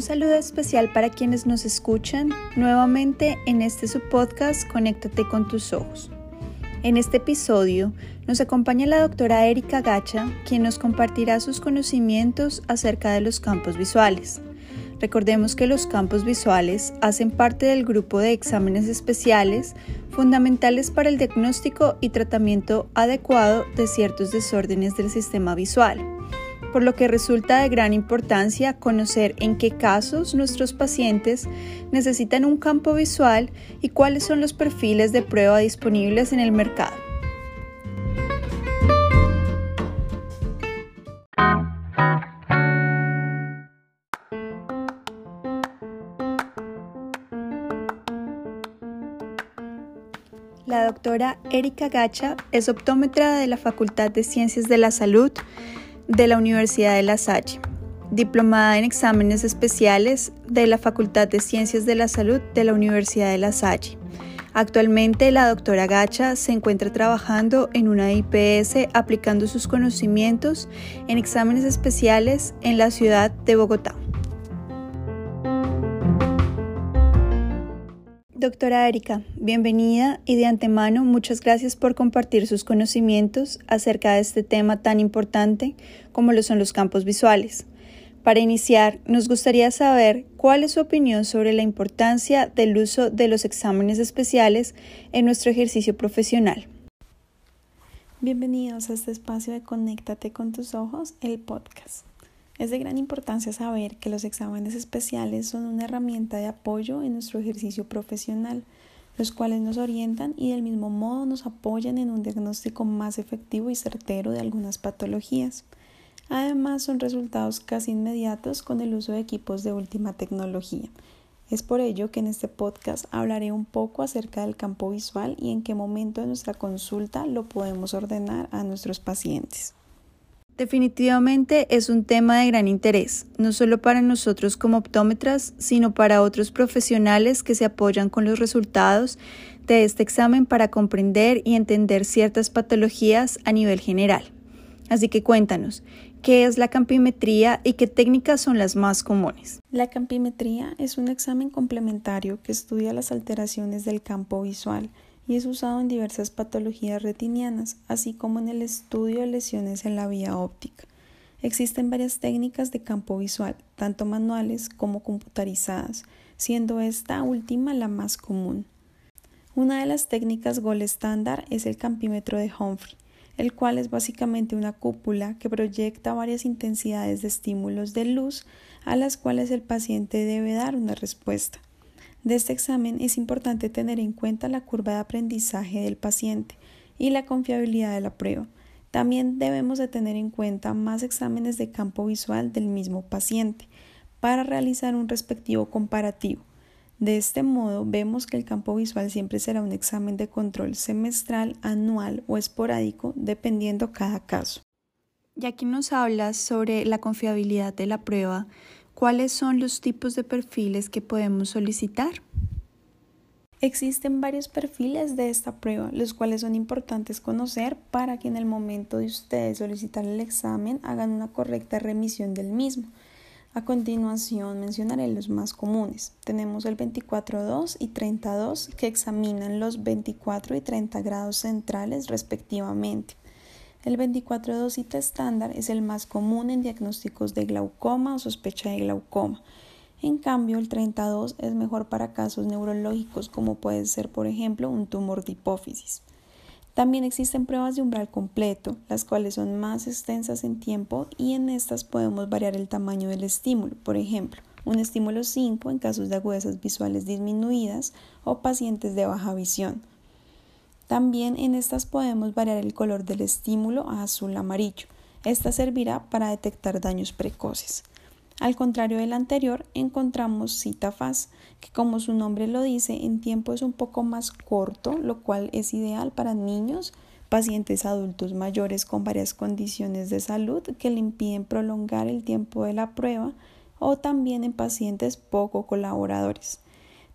Un saludo especial para quienes nos escuchan nuevamente en este subpodcast Conéctate con tus ojos. En este episodio nos acompaña la doctora Erika Gacha, quien nos compartirá sus conocimientos acerca de los campos visuales. Recordemos que los campos visuales hacen parte del grupo de exámenes especiales fundamentales para el diagnóstico y tratamiento adecuado de ciertos desórdenes del sistema visual por lo que resulta de gran importancia conocer en qué casos nuestros pacientes necesitan un campo visual y cuáles son los perfiles de prueba disponibles en el mercado. La doctora Erika Gacha es optómetra de la Facultad de Ciencias de la Salud de la Universidad de La Salle, diplomada en exámenes especiales de la Facultad de Ciencias de la Salud de la Universidad de La Salle. Actualmente la doctora Gacha se encuentra trabajando en una IPS aplicando sus conocimientos en exámenes especiales en la ciudad de Bogotá. Doctora Erika, bienvenida y de antemano muchas gracias por compartir sus conocimientos acerca de este tema tan importante como lo son los campos visuales. Para iniciar, nos gustaría saber cuál es su opinión sobre la importancia del uso de los exámenes especiales en nuestro ejercicio profesional. Bienvenidos a este espacio de Conéctate con tus ojos, el podcast. Es de gran importancia saber que los exámenes especiales son una herramienta de apoyo en nuestro ejercicio profesional, los cuales nos orientan y del mismo modo nos apoyan en un diagnóstico más efectivo y certero de algunas patologías. Además, son resultados casi inmediatos con el uso de equipos de última tecnología. Es por ello que en este podcast hablaré un poco acerca del campo visual y en qué momento de nuestra consulta lo podemos ordenar a nuestros pacientes. Definitivamente es un tema de gran interés, no solo para nosotros como optómetras, sino para otros profesionales que se apoyan con los resultados de este examen para comprender y entender ciertas patologías a nivel general. Así que cuéntanos, ¿qué es la campimetría y qué técnicas son las más comunes? La campimetría es un examen complementario que estudia las alteraciones del campo visual y es usado en diversas patologías retinianas, así como en el estudio de lesiones en la vía óptica. Existen varias técnicas de campo visual, tanto manuales como computarizadas, siendo esta última la más común. Una de las técnicas gol estándar es el campímetro de Humphrey, el cual es básicamente una cúpula que proyecta varias intensidades de estímulos de luz a las cuales el paciente debe dar una respuesta de este examen es importante tener en cuenta la curva de aprendizaje del paciente y la confiabilidad de la prueba. También debemos de tener en cuenta más exámenes de campo visual del mismo paciente para realizar un respectivo comparativo. De este modo, vemos que el campo visual siempre será un examen de control semestral, anual o esporádico, dependiendo cada caso. Ya que nos hablas sobre la confiabilidad de la prueba, ¿Cuáles son los tipos de perfiles que podemos solicitar? Existen varios perfiles de esta prueba, los cuales son importantes conocer para que en el momento de ustedes solicitar el examen hagan una correcta remisión del mismo. A continuación mencionaré los más comunes. Tenemos el 24.2 y 32 que examinan los 24 y 30 grados centrales respectivamente. El 24 cita estándar es el más común en diagnósticos de glaucoma o sospecha de glaucoma. En cambio, el 32 es mejor para casos neurológicos como puede ser, por ejemplo, un tumor de hipófisis. También existen pruebas de umbral completo, las cuales son más extensas en tiempo y en estas podemos variar el tamaño del estímulo. Por ejemplo, un estímulo 5 en casos de agudezas visuales disminuidas o pacientes de baja visión. También en estas podemos variar el color del estímulo a azul amarillo. Esta servirá para detectar daños precoces. Al contrario del anterior, encontramos CitaFaz, que como su nombre lo dice, en tiempo es un poco más corto, lo cual es ideal para niños, pacientes adultos mayores con varias condiciones de salud que le impiden prolongar el tiempo de la prueba o también en pacientes poco colaboradores.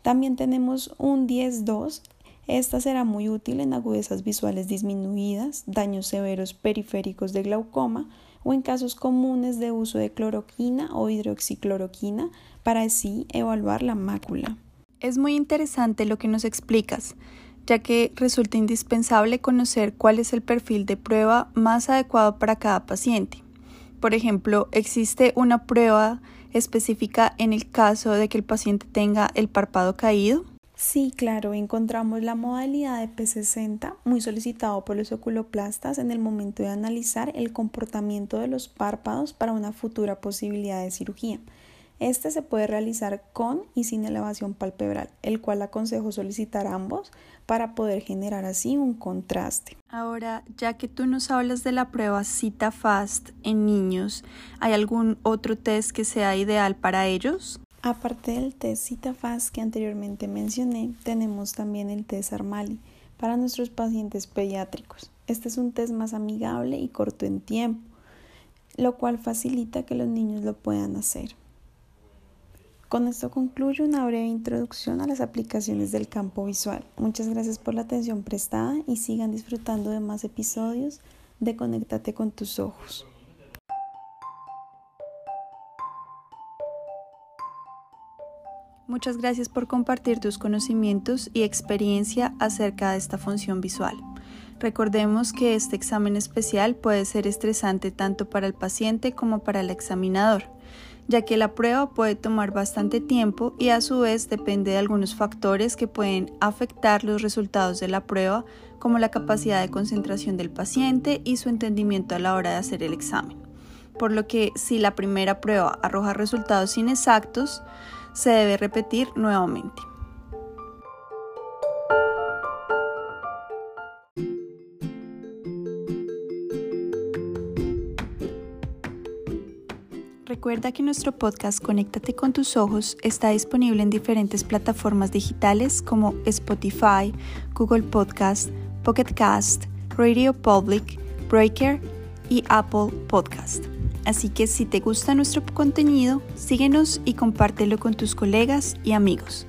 También tenemos un 10-2 Esta será muy útil en agudezas visuales disminuidas, daños severos periféricos de glaucoma o en casos comunes de uso de cloroquina o hidroxicloroquina para así evaluar la mácula. Es muy interesante lo que nos explicas, ya que resulta indispensable conocer cuál es el perfil de prueba más adecuado para cada paciente. Por ejemplo, ¿existe una prueba específica en el caso de que el paciente tenga el párpado caído? Sí, claro, encontramos la modalidad de P60 muy solicitado por los oculoplastas en el momento de analizar el comportamiento de los párpados para una futura posibilidad de cirugía. Este se puede realizar con y sin elevación palpebral, el cual aconsejo solicitar ambos para poder generar así un contraste. Ahora, ya que tú nos hablas de la prueba Cita Fast en niños, ¿hay algún otro test que sea ideal para ellos? Aparte del test CitaFast que anteriormente mencioné, tenemos también el test Armali para nuestros pacientes pediátricos. Este es un test más amigable y corto en tiempo, lo cual facilita que los niños lo puedan hacer. Con esto concluyo una breve introducción a las aplicaciones del campo visual. Muchas gracias por la atención prestada y sigan disfrutando de más episodios de Conéctate con tus ojos. Muchas gracias por compartir tus conocimientos y experiencia acerca de esta función visual. Recordemos que este examen especial puede ser estresante tanto para el paciente como para el examinador, ya que la prueba puede tomar bastante tiempo y a su vez depende de algunos factores que pueden afectar los resultados de la prueba, como la capacidad de concentración del paciente y su entendimiento a la hora de hacer el examen. Por lo que si la primera prueba arroja resultados inexactos, se debe repetir nuevamente. Recuerda que nuestro podcast Conéctate con tus ojos está disponible en diferentes plataformas digitales como Spotify, Google Podcast, Pocket Cast, Radio Public, Breaker y Apple Podcast. Así que si te gusta nuestro contenido, síguenos y compártelo con tus colegas y amigos.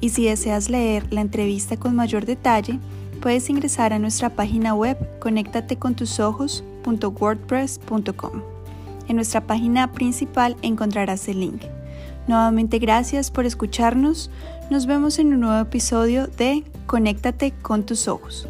Y si deseas leer la entrevista con mayor detalle, puedes ingresar a nuestra página web conéctatecontusojos.wordpress.com. En nuestra página principal encontrarás el link. Nuevamente gracias por escucharnos. Nos vemos en un nuevo episodio de Conéctate con tus ojos.